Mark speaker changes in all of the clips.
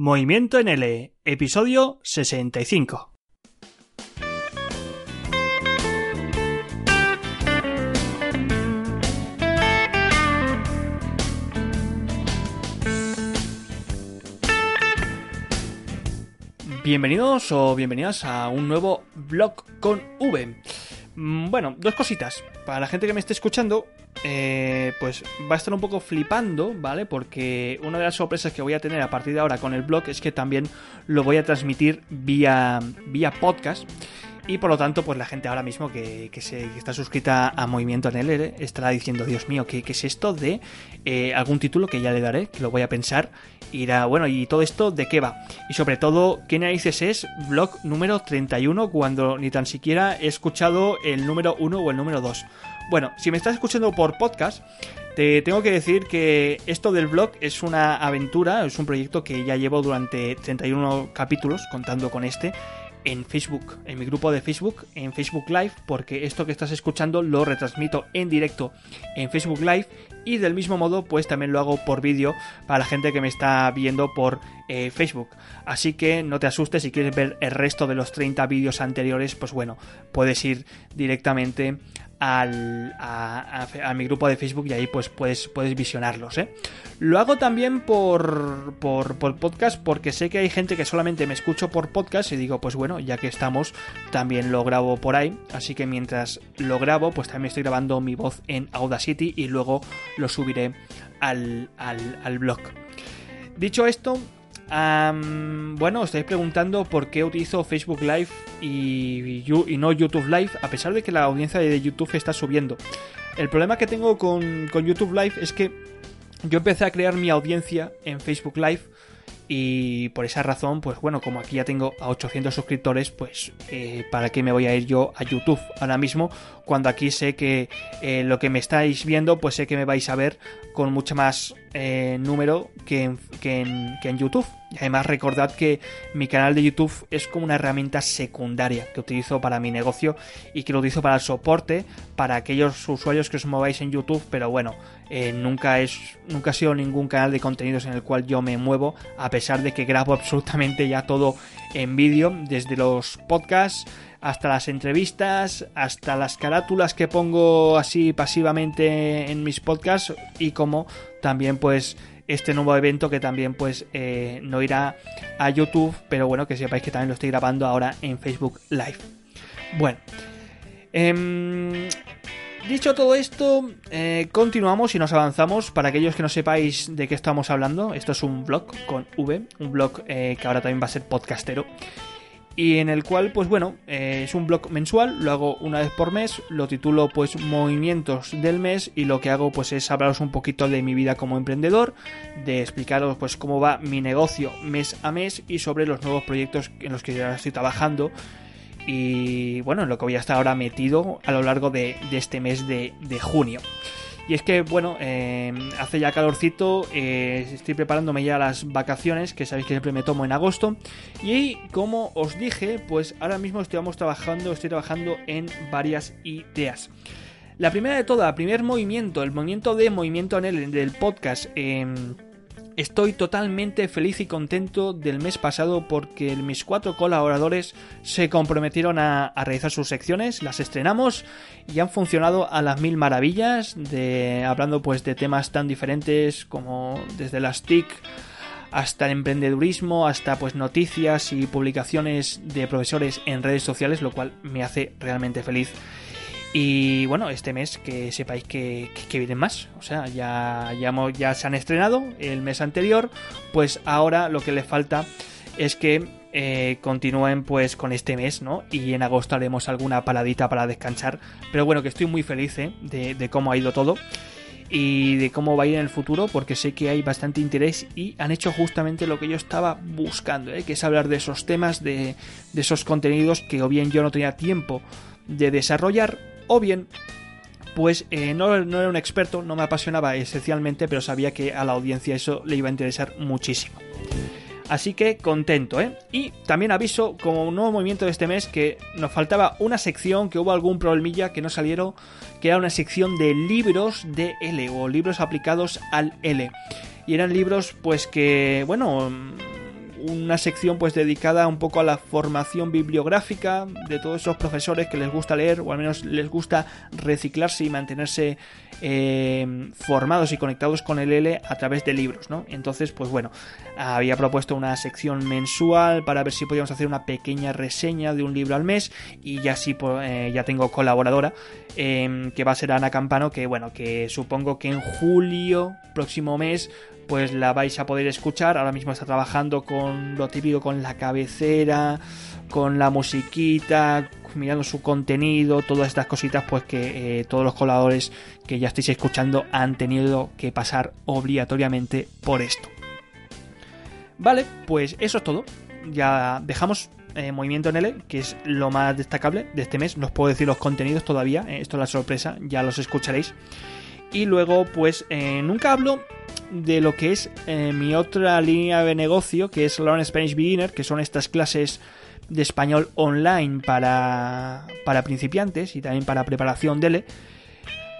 Speaker 1: Movimiento en L, episodio 65. Bienvenidos o bienvenidas a un nuevo blog con V. Mm, bueno, dos cositas. Para la gente que me esté escuchando, eh, pues va a estar un poco flipando, ¿vale? Porque una de las sorpresas que voy a tener a partir de ahora con el blog es que también lo voy a transmitir vía, vía podcast. Y por lo tanto, pues la gente ahora mismo que, se, está suscrita a Movimiento en NLR estará diciendo, Dios mío, ¿qué, es esto de eh, algún título que ya le daré? Que lo voy a pensar. Y bueno, ¿y todo esto de qué va? Y sobre todo, ¿qué narices es blog número 31 cuando ni tan siquiera he escuchado el número 1 o el número 2? Bueno, si me estás escuchando por podcast, te tengo que decir que esto del blog es una aventura, es un proyecto que ya llevo durante 31 capítulos, contando con este, en Facebook, en mi grupo de Facebook, en Facebook Live, porque esto que estás escuchando lo retransmito en directo en Facebook Live y del mismo modo pues también lo hago por vídeo para la gente que me está viendo por eh, Facebook. Así que no te asustes si quieres ver el resto de los 30 vídeos anteriores, pues bueno, puedes ir directamente al, a, mi grupo de Facebook y ahí pues puedes, puedes visionarlos. ¿eh? Lo hago también por, por, por, podcast porque sé que hay gente que solamente me escucho por podcast y digo pues bueno, ya que estamos, también lo grabo por ahí. Así que mientras lo grabo pues también estoy grabando mi voz en Audacity y luego lo subiré al, al, al blog. Dicho esto, bueno, os estáis preguntando por qué utilizo Facebook Live y, no YouTube Live, a pesar de que la audiencia de YouTube está subiendo. El problema que tengo con, con YouTube Live es que yo empecé a crear mi audiencia en Facebook Live y por esa razón, pues bueno, como aquí ya tengo a 800 suscriptores, pues eh, ¿para qué me voy a ir yo a YouTube ahora mismo? Cuando aquí sé que eh, lo que me estáis viendo, pues sé que me vais a ver con mucho más eh, número que en, que, en, YouTube. Y además recordad que mi canal de YouTube es como una herramienta secundaria que utilizo para mi negocio y que lo utilizo para el soporte, para aquellos usuarios que os mováis en YouTube, pero bueno, nunca, es, nunca ha sido ningún canal de contenidos en el cual yo me muevo, a pesar de que grabo absolutamente ya todo en vídeo, desde los podcasts hasta las entrevistas, hasta las carátulas que pongo así pasivamente en mis podcasts y como también pues este nuevo evento que también pues eh, no irá a YouTube, pero bueno que sepáis que también lo estoy grabando ahora en Facebook Live. Bueno, eh, Dicho todo esto, eh, continuamos y nos avanzamos. Para aquellos que no sepáis de qué estamos hablando, esto es un blog con V, un blog eh, que ahora también va a ser podcastero. Y en el cual, pues bueno, eh, es un blog mensual, lo hago una vez por mes, lo titulo pues Movimientos del mes y lo que hago pues es hablaros un poquito de mi vida como emprendedor, de explicaros pues cómo va mi negocio mes a mes y sobre los nuevos proyectos en los que ya estoy trabajando y bueno, en lo que voy a estar ahora metido a lo largo de, este mes de, junio. Y es que, bueno, eh, hace ya calorcito, eh, estoy preparándome ya las vacaciones, que sabéis que siempre me tomo en agosto. Y como os dije, pues ahora mismo estamos trabajando, estoy trabajando en varias ideas. La primera de todas, primer movimiento, el movimiento de movimiento en el del podcast. Eh, Estoy totalmente feliz y contento del mes pasado porque mis cuatro colaboradores se comprometieron a, realizar sus secciones, las estrenamos y han funcionado a las mil maravillas, hablando pues de temas tan diferentes como desde las TIC hasta el emprendedurismo, hasta pues noticias y publicaciones de profesores en redes sociales, lo cual me hace realmente feliz. Y bueno, este mes que sepáis que, que, vienen más. O sea, ya, ya, ya, se han estrenado el mes anterior. Pues ahora lo que le falta es que eh, continúen pues con este mes, ¿no? Y en agosto haremos alguna paradita para descansar. Pero bueno, que estoy muy feliz ¿eh? de, cómo ha ido todo. Y de cómo va a ir en el futuro, porque sé que hay bastante interés y han hecho justamente lo que yo estaba buscando, ¿eh? que es hablar de esos temas, de esos contenidos que o bien yo no tenía tiempo de desarrollar o bien pues eh, no, era un experto, no me apasionaba esencialmente, pero sabía que a la audiencia eso le iba a interesar muchísimo. Así que contento, ¿eh? Y también aviso, como un nuevo movimiento de este mes, que nos faltaba una sección, que hubo algún problemilla que no salieron, que era una sección de libros de L, o libros aplicados al L. Y eran libros, pues que, bueno, una sección pues dedicada un poco a la formación bibliográfica de todos esos profesores que les gusta leer o al menos les gusta reciclarse y mantenerse eh, formados y conectados con el L a través de libros, ¿no? Entonces, pues bueno, había propuesto una sección mensual para ver si podíamos hacer una pequeña reseña de un libro al mes y ya sí, pues, eh, ya tengo colaboradora em, que va a ser Ana Campano, que bueno, que supongo que en julio, próximo mes, pues la vais a poder escuchar. Ahora mismo está trabajando con lo típico, con la cabecera, con la musiquita, mirando su contenido, todas estas cositas, pues que eh, todos los colaboradores que ya estáis escuchando han tenido que pasar obligatoriamente por esto. Vale, pues eso es todo. Ya dejamos eh, movimiento en L, que es lo más destacable de este mes. No os puedo decir los contenidos todavía, eh, esto es la sorpresa, ya los escucharéis. Y luego, pues nunca hablo de lo que es mi otra línea de negocio, que es Learn Spanish Beginner, que son estas clases de español online para, para principiantes y también para preparación de DELE.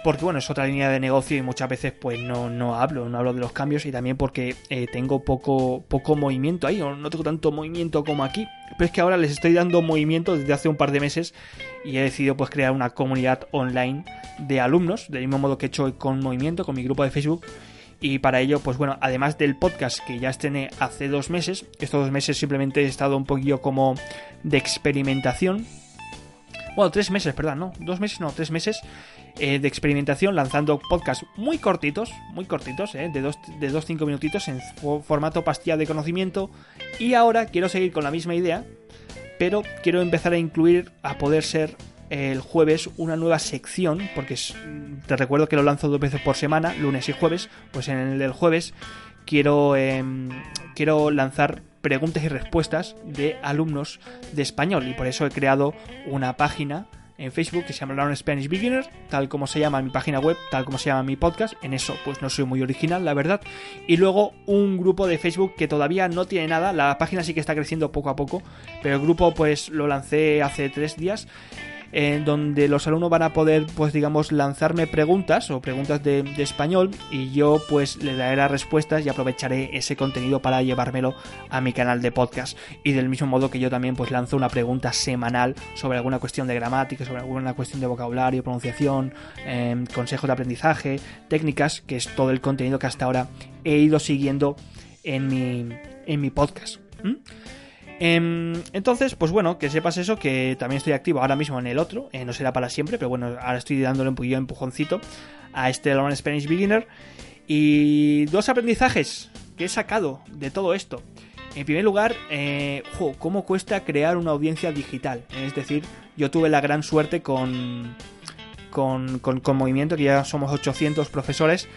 Speaker 1: Porque bueno, es otra línea de negocio y muchas veces pues no, no hablo, no hablo de los cambios y también porque eh, tengo poco, poco movimiento ahí, o no tengo tanto movimiento como aquí. Pero es que ahora les estoy dando movimiento desde hace un par de meses y he decidido pues crear una comunidad online de alumnos, del mismo modo que he hecho con movimiento, con mi grupo de Facebook y para ello, pues bueno, además del podcast que ya estrené hace dos meses, estos dos meses simplemente he estado un poquillo como de experimentación. Bueno, tres meses, perdón, no, dos meses, no, tres meses eh, de experimentación lanzando podcasts muy cortitos, muy cortitos, eh, de dos, de dos, cinco minutitos en formato pastilla de conocimiento. Y ahora quiero seguir con la misma idea, pero quiero empezar a incluir, a poder ser el jueves una nueva sección, porque te recuerdo que lo lanzo dos veces por semana, lunes y jueves, pues en el del jueves quiero, em, quiero lanzar preguntas y respuestas de alumnos de español y por eso he creado una página en Facebook que se llama Learn Spanish Beginner, tal como se llama mi página web, tal como se llama mi podcast. En eso, pues no soy muy original, la verdad. Y luego un grupo de Facebook que todavía no tiene nada. La página sí que está creciendo poco a poco, pero el grupo, pues lo lancé hace tres días en donde los alumnos van a poder, pues digamos, lanzarme preguntas o preguntas de, español y yo pues le daré las respuestas y aprovecharé ese contenido para llevármelo a mi canal de podcast. Y del mismo modo que yo también pues lanzo una pregunta semanal sobre alguna cuestión de gramática, sobre alguna cuestión de vocabulario, pronunciación, em, consejos de aprendizaje, técnicas, que es todo el contenido que hasta ahora he ido siguiendo en mi, en mi podcast. Entonces, pues bueno, que sepas eso, que también estoy activo ahora mismo en el otro, eh, no será para siempre, pero bueno, ahora estoy dándole un poquillo de empujoncito a este Learn Spanish Beginner. Y dos aprendizajes que he sacado de todo esto. En primer lugar, eh, ¿cómo cuesta crear una audiencia digital? Es decir, yo tuve la gran suerte con, con, con, con Movimiento, que ya somos 800 profesores,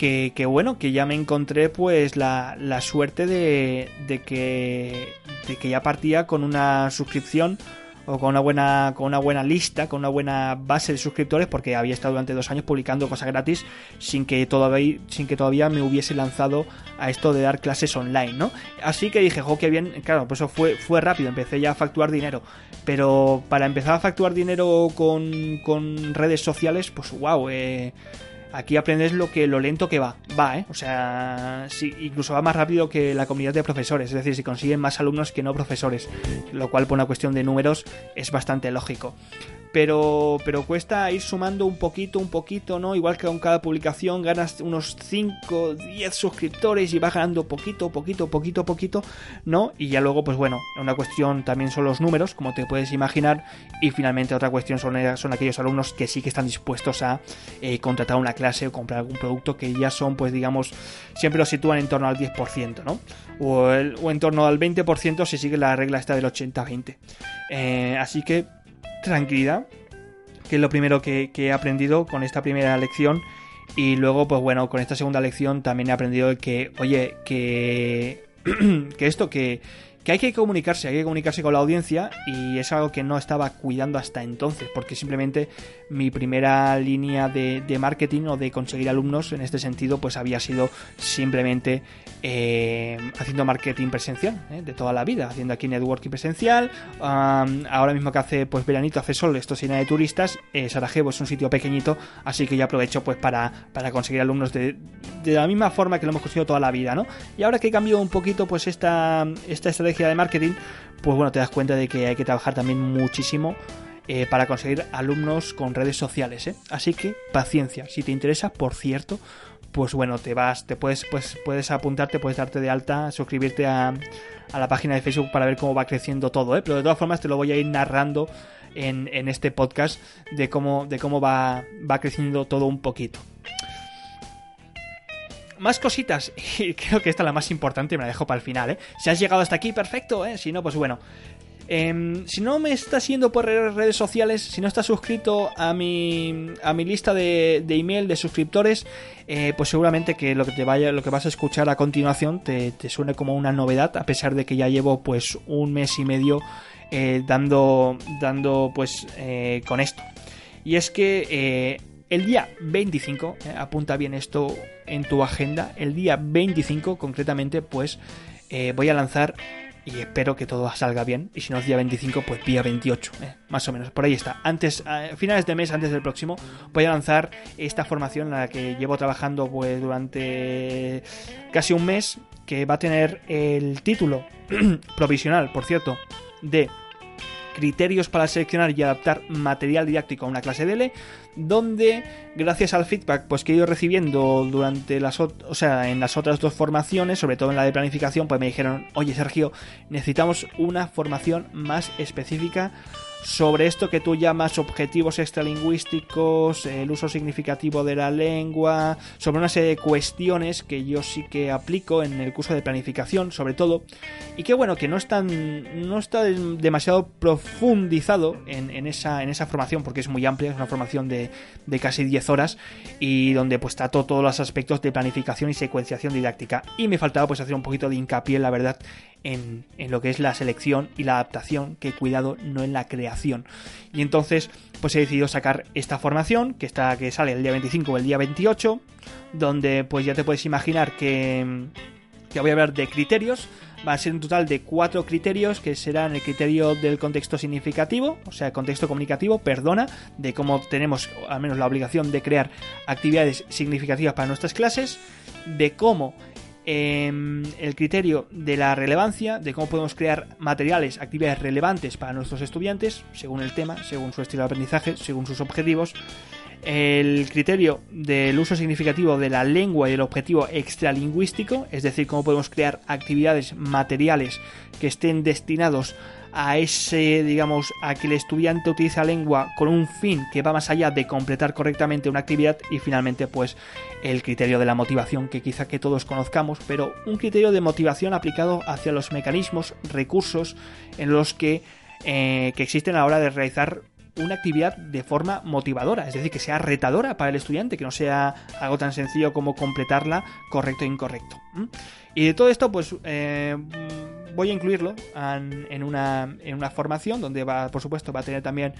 Speaker 1: que, bueno, que ya me encontré pues la, suerte de, de, que, de que ya partía con una suscripción o con una buena con una buena lista, con una buena base de suscriptores porque había estado durante dos años publicando cosas gratis sin que todavía sin que todavía me hubiese lanzado a esto de dar clases online, ¿no? Así que dije, jo, qué bien, claro, pues eso fue, fue rápido, empecé ya a facturar dinero, pero para empezar a facturar dinero con, con redes sociales, pues wow, eh, Aquí aprendes lo que lo lento que va, va, ¿eh? O sea, incluso va más rápido que la comunidad de profesores, es decir, si consiguen más alumnos que no profesores, lo cual por una cuestión de números es bastante lógico pero, pero cuesta ir sumando un poquito, un poquito, ¿no? Igual que con cada publicación ganas unos 5, 10 suscriptores y vas ganando poquito, poquito, poquito, poquito, ¿no? Y ya luego, pues bueno, una cuestión también son los números, como te puedes imaginar, y finalmente otra cuestión son, son aquellos alumnos que sí que están dispuestos a eh, contratar una clase o comprar algún producto que ya son, pues digamos, siempre lo sitúan en torno al 10%, ¿no? O, o en torno al 20% si sigue la regla esta del 80-20. Eh, así que tranquilidad, que es lo primero que, he aprendido con esta primera lección. Y luego, pues bueno, con esta segunda lección también he aprendido que, oye, que, que esto, que, que hay que comunicarse, hay que comunicarse con la audiencia y es algo que no estaba cuidando hasta entonces, porque simplemente mi primera línea de, marketing o de conseguir alumnos en este sentido pues había sido simplemente eh, haciendo marketing presencial ¿eh? de toda la vida, haciendo aquí networking presencial, ahora mismo que hace pues veranito, hace sol, esto llena de turistas, eh, Sarajevo es un sitio pequeñito, así que yo aprovecho pues para, para conseguir alumnos de, de la misma forma que lo hemos conseguido toda la vida, ¿no? Y ahora que he cambiado un poquito pues esta, esta estrategia de marketing, pues bueno, te das cuenta de que hay que trabajar también muchísimo eh, para conseguir alumnos con redes sociales, ¿eh? Así que paciencia, si te interesa, por cierto, pues bueno, te vas, te puedes, pues puedes apuntarte, puedes darte de alta, suscribirte a, a la página de Facebook para ver cómo va creciendo todo, ¿eh? Pero de todas formas te lo voy a ir narrando en, en este podcast de cómo, de cómo va, va creciendo todo un poquito más cositas. Y creo que esta es la más importante, me la dejo para el final, ¿eh? Si has llegado hasta aquí, perfecto, ¿eh? Si no, pues bueno. Em, si no me estás siguiendo por redes sociales, si no estás suscrito a mi, a mi lista de, de email de suscriptores, eh, pues seguramente que lo que te vaya, lo que vas a escuchar a continuación te, te suene como una novedad, a pesar de que ya llevo pues un mes y medio eh, dando, dando pues eh, con esto. Y es que el día 25, eh, apunta bien esto en tu agenda, el día 25 concretamente, pues eh, voy a lanzar y espero que todo salga bien. Y si no es día 25, pues día 28, eh, más o menos. Por ahí está. Antes, a finales de mes, antes del próximo, voy a lanzar esta formación en la que llevo trabajando pues durante casi un mes, que va a tener el título provisional, por cierto, de criterios para seleccionar y adaptar material didáctico a una clase de L, donde gracias al feedback pues que he ido recibiendo durante las o sea, en las otras dos formaciones, sobre todo en la de planificación, pues me dijeron, "Oye, Sergio, necesitamos una formación más específica sobre esto que tú llamas objetivos extralingüísticos, el uso significativo de la lengua, sobre una serie de cuestiones que yo sí que aplico en el curso de planificación, sobre todo, y que bueno, que no están, no está demasiado profundizado en, esa, en esa formación, porque es muy amplia, es una formación de, de casi 10 horas, y donde pues trato todos los aspectos de planificación y secuenciación didáctica. Y me faltaba pues hacer un poquito de hincapié, la verdad, en, lo que es la selección y la adaptación, que cuidado, no en la creación. Y entonces, pues he decidido sacar esta formación, que está, que sale el día 25 o el día 28, donde pues ya te puedes imaginar que, que voy a hablar de criterios. Va a ser un total de cuatro criterios que serán el criterio del contexto significativo, o sea, contexto comunicativo, perdona, de cómo tenemos al menos la obligación de crear actividades significativas para nuestras clases, de cómo Em, el criterio de la relevancia, de cómo podemos crear materiales, actividades relevantes para nuestros estudiantes, según el tema, según su estilo de aprendizaje, según sus objetivos. El criterio del uso significativo de la lengua y el objetivo extralingüístico, es decir, cómo podemos crear actividades materiales que estén destinados a ese, digamos, a que el estudiante utilice la lengua con un fin que va más allá de completar correctamente una actividad y finalmente pues el criterio de la motivación que quizá que todos conozcamos, pero un criterio de motivación aplicado hacia los mecanismos, recursos en los que, eh, que existen a la hora de realizar una actividad de forma motivadora, es decir, que sea retadora para el estudiante, que no sea algo tan sencillo como completarla correcto e incorrecto. Y de todo esto, pues eh, voy a incluirlo en, una, en una formación donde va, por supuesto, va a tener también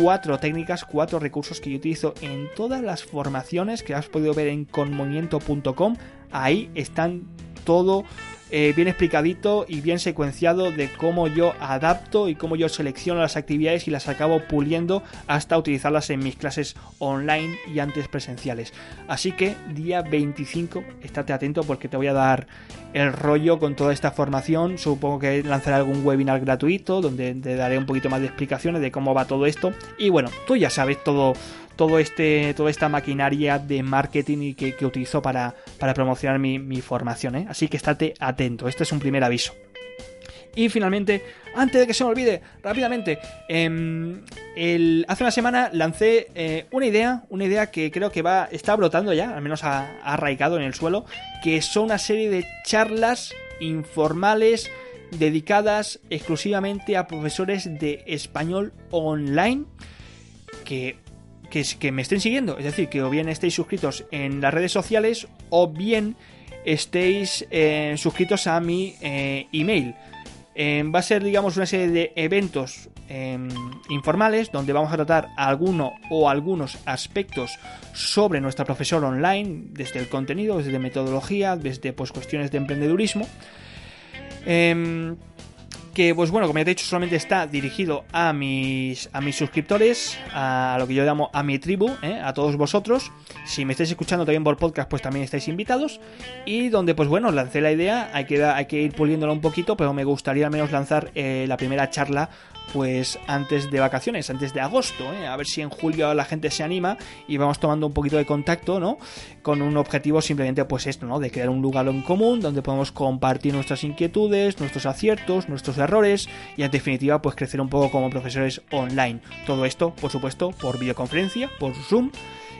Speaker 1: cuatro técnicas, cuatro recursos que yo utilizo en todas las formaciones que has podido ver en conmovimiento.com. Ahí están todo eh, bien explicadito y bien secuenciado de cómo yo adapto y cómo yo selecciono las actividades y las acabo puliendo hasta utilizarlas en mis clases online y antes presenciales. Así que día 25, estate atento porque te voy a dar el rollo con toda esta formación. Supongo que lanzaré algún webinar gratuito donde te daré un poquito más de explicaciones de cómo va todo esto. Y bueno, tú ya sabes todo todo este, toda esta maquinaria de marketing que, que utilizo para, para promocionar mi, formación. ¿eh? Así que estate atento, este es un primer aviso. Y finalmente, antes de que se me olvide, rápidamente, em, hace una semana lancé eh, una idea, una idea que creo que va, está brotando ya, al menos ha, ha arraigado en el suelo, que son una serie de charlas informales dedicadas exclusivamente a profesores de español online que que, me estén siguiendo. Es decir, que o bien estéis suscritos en las redes sociales o bien estéis eh, suscritos a mi eh, email. va a ser, digamos, una serie de eventos em, informales donde vamos a tratar alguno o algunos aspectos sobre nuestra profesora online, desde el contenido, desde metodología, desde pues, cuestiones de emprendedurismo. Que pues bueno, como ya te he dicho, solamente está dirigido a mis, a mis suscriptores, a lo que yo llamo a mi tribu, ¿eh? a todos vosotros. Si me estáis escuchando también por podcast, pues también estáis invitados. Y donde pues bueno, lancé la idea, hay que, hay que ir puliéndola un poquito, pero me gustaría al menos lanzar eh, la primera charla pues antes de vacaciones, antes de agosto, ¿eh? a ver si en julio la gente se anima y vamos tomando un poquito de contacto, ¿no? Con un objetivo simplemente pues esto, ¿no? De crear un lugar en común donde podemos compartir nuestras inquietudes, nuestros aciertos, nuestros errores y en definitiva pues crecer un poco como profesores online. Todo esto, por supuesto, por videoconferencia, por Zoom.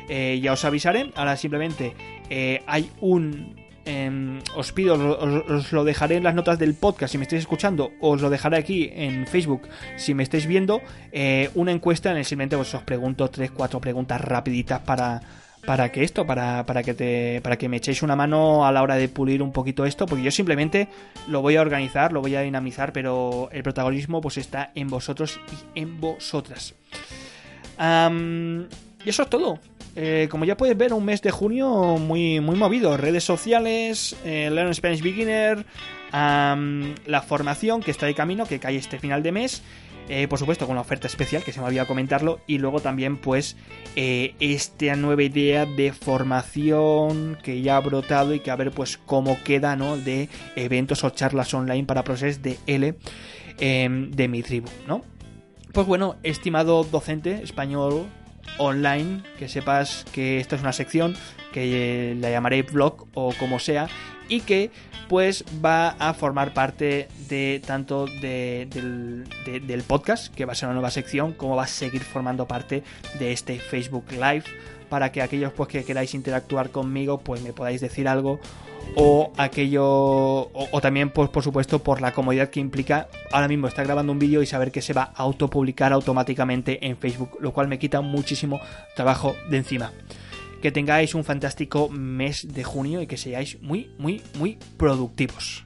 Speaker 1: Eh, ya os avisaré. Ahora simplemente eh, hay un Em, os pido, os, lo dejaré en las notas del podcast si me estáis escuchando, os lo dejaré aquí en Facebook si me estáis viendo, eh, una encuesta en el simplemente os pregunto 3-4 preguntas rapiditas para, para que esto, para, para, que te, para que me echéis una mano a la hora de pulir un poquito esto, porque yo simplemente lo voy a organizar, lo voy a dinamizar, pero el protagonismo pues está en vosotros y en vosotras. y eso es todo. Eh, como ya puedes ver, un mes de junio muy, muy movido. Redes sociales, eh, Learn Spanish Beginner, la formación que está de camino, que cae este final de mes. Eh, por supuesto, con una oferta especial que se me había comentarlo. Y luego también, pues, esta nueva idea de formación que ya ha brotado y que a ver, pues, cómo queda, ¿no? De eventos o charlas online para procesos de L em, de mi tribu, ¿no? Pues bueno, estimado docente español online, que sepas que esta es una sección que la llamaré blog o como sea y que pues va a formar parte de tanto del, podcast, que va a ser una nueva sección, como va a seguir formando parte de este Facebook Live para que aquellos pues que queráis interactuar conmigo pues me podáis decir algo o aquello o, también pues por supuesto por la comodidad que implica. Ahora mismo estar grabando un vídeo y saber que se va a autopublicar automáticamente en Facebook lo cual me quita muchísimo trabajo de encima que tengáis un fantástico mes de junio y que seáis muy muy muy productivos